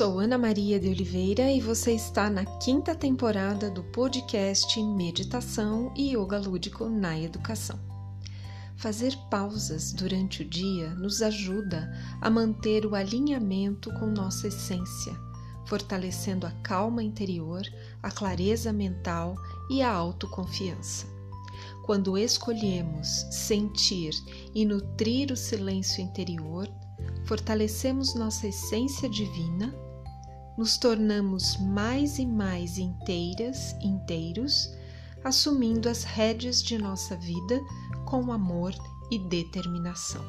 sou Ana Maria de Oliveira e você está na quinta temporada do podcast Meditação e Yoga Lúdico na Educação. Fazer pausas durante o dia nos ajuda a manter o alinhamento com nossa essência, fortalecendo a calma interior, a clareza mental e a autoconfiança. Quando escolhemos sentir e nutrir o silêncio interior, fortalecemos nossa essência divina, nos tornamos mais e mais inteiras, inteiros, assumindo as rédeas de nossa vida com amor e determinação.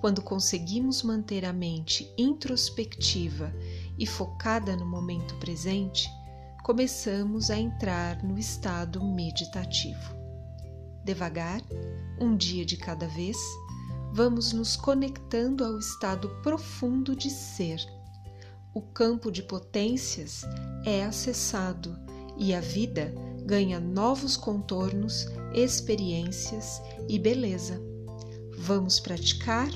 Quando conseguimos manter a mente introspectiva e focada no momento presente, começamos a entrar no estado meditativo. Devagar, um dia de cada vez, vamos nos conectando ao estado profundo de ser. O campo de potências é acessado e a vida ganha novos contornos, experiências e beleza. Vamos praticar?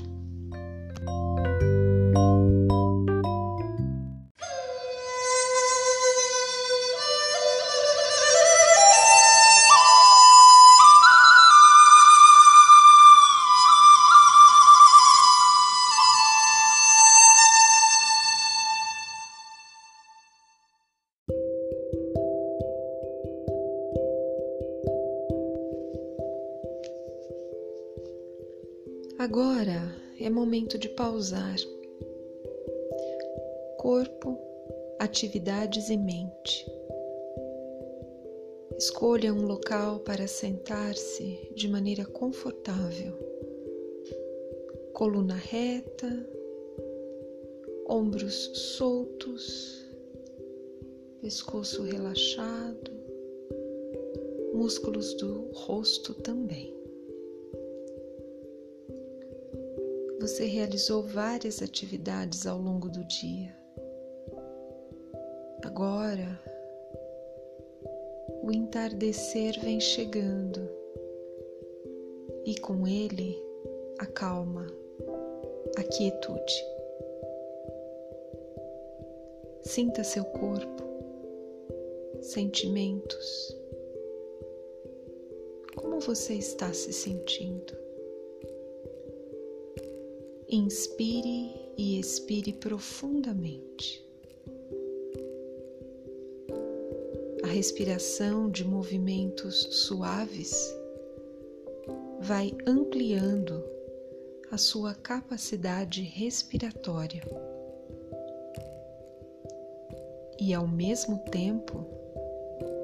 Agora é momento de pausar. Corpo, atividades e mente. Escolha um local para sentar-se de maneira confortável. Coluna reta, ombros soltos, pescoço relaxado, músculos do rosto também. Você realizou várias atividades ao longo do dia. Agora, o entardecer vem chegando e com ele a calma, a quietude. Sinta seu corpo, sentimentos. Como você está se sentindo? Inspire e expire profundamente. A respiração de movimentos suaves vai ampliando a sua capacidade respiratória e, ao mesmo tempo,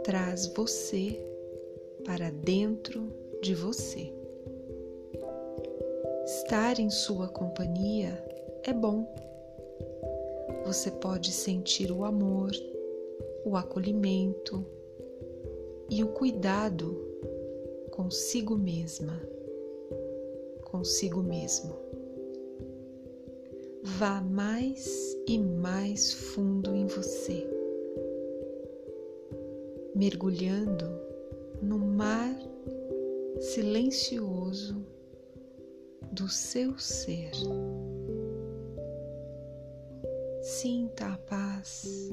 traz você para dentro de você. Estar em sua companhia é bom. Você pode sentir o amor, o acolhimento e o cuidado consigo mesma, consigo mesmo. Vá mais e mais fundo em você, mergulhando no mar silencioso do seu ser. Sinta a paz,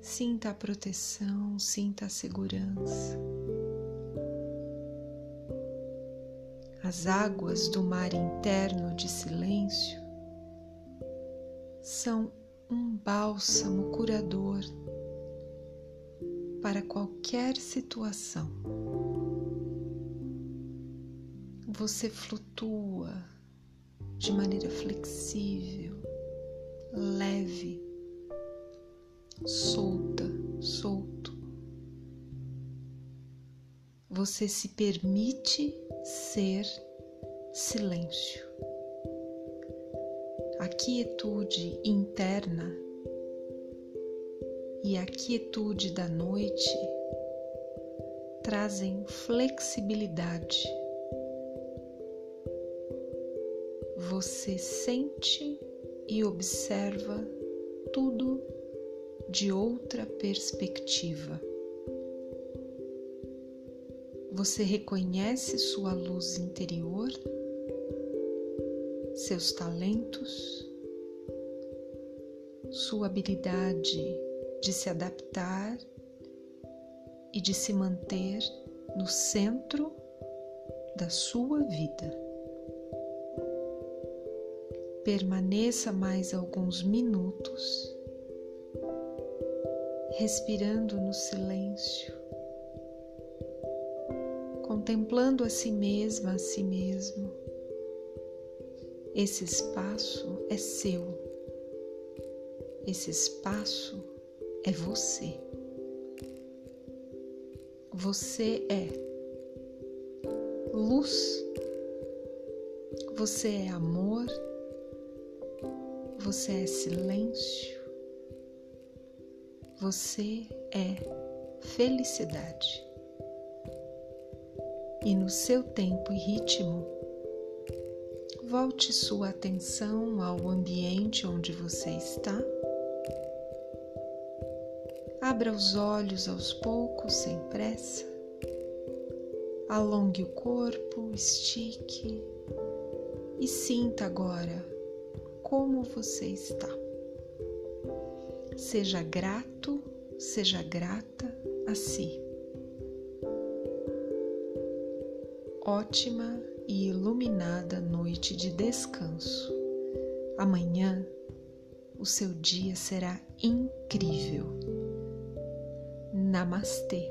sinta a proteção, sinta a segurança. As águas do mar interno de silêncio são um bálsamo curador para qualquer situação você flutua de maneira flexível, leve, solta, solto. Você se permite ser silêncio. A quietude interna e a quietude da noite trazem flexibilidade você sente e observa tudo de outra perspectiva. Você reconhece sua luz interior, seus talentos, sua habilidade de se adaptar e de se manter no centro da sua vida. Permaneça mais alguns minutos respirando no silêncio, contemplando a si mesma, a si mesmo. Esse espaço é seu, esse espaço é você. Você é luz, você é amor, você é silêncio, você é felicidade. E no seu tempo e ritmo, volte sua atenção ao ambiente onde você está Abra os olhos aos poucos, sem pressa. Alongue o corpo, estique e sinta agora como você está. Seja grato, seja grata a si. Ótima e iluminada noite de descanso. Amanhã o seu dia será incrível. Namastê.